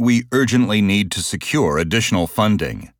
we urgently need to secure additional funding.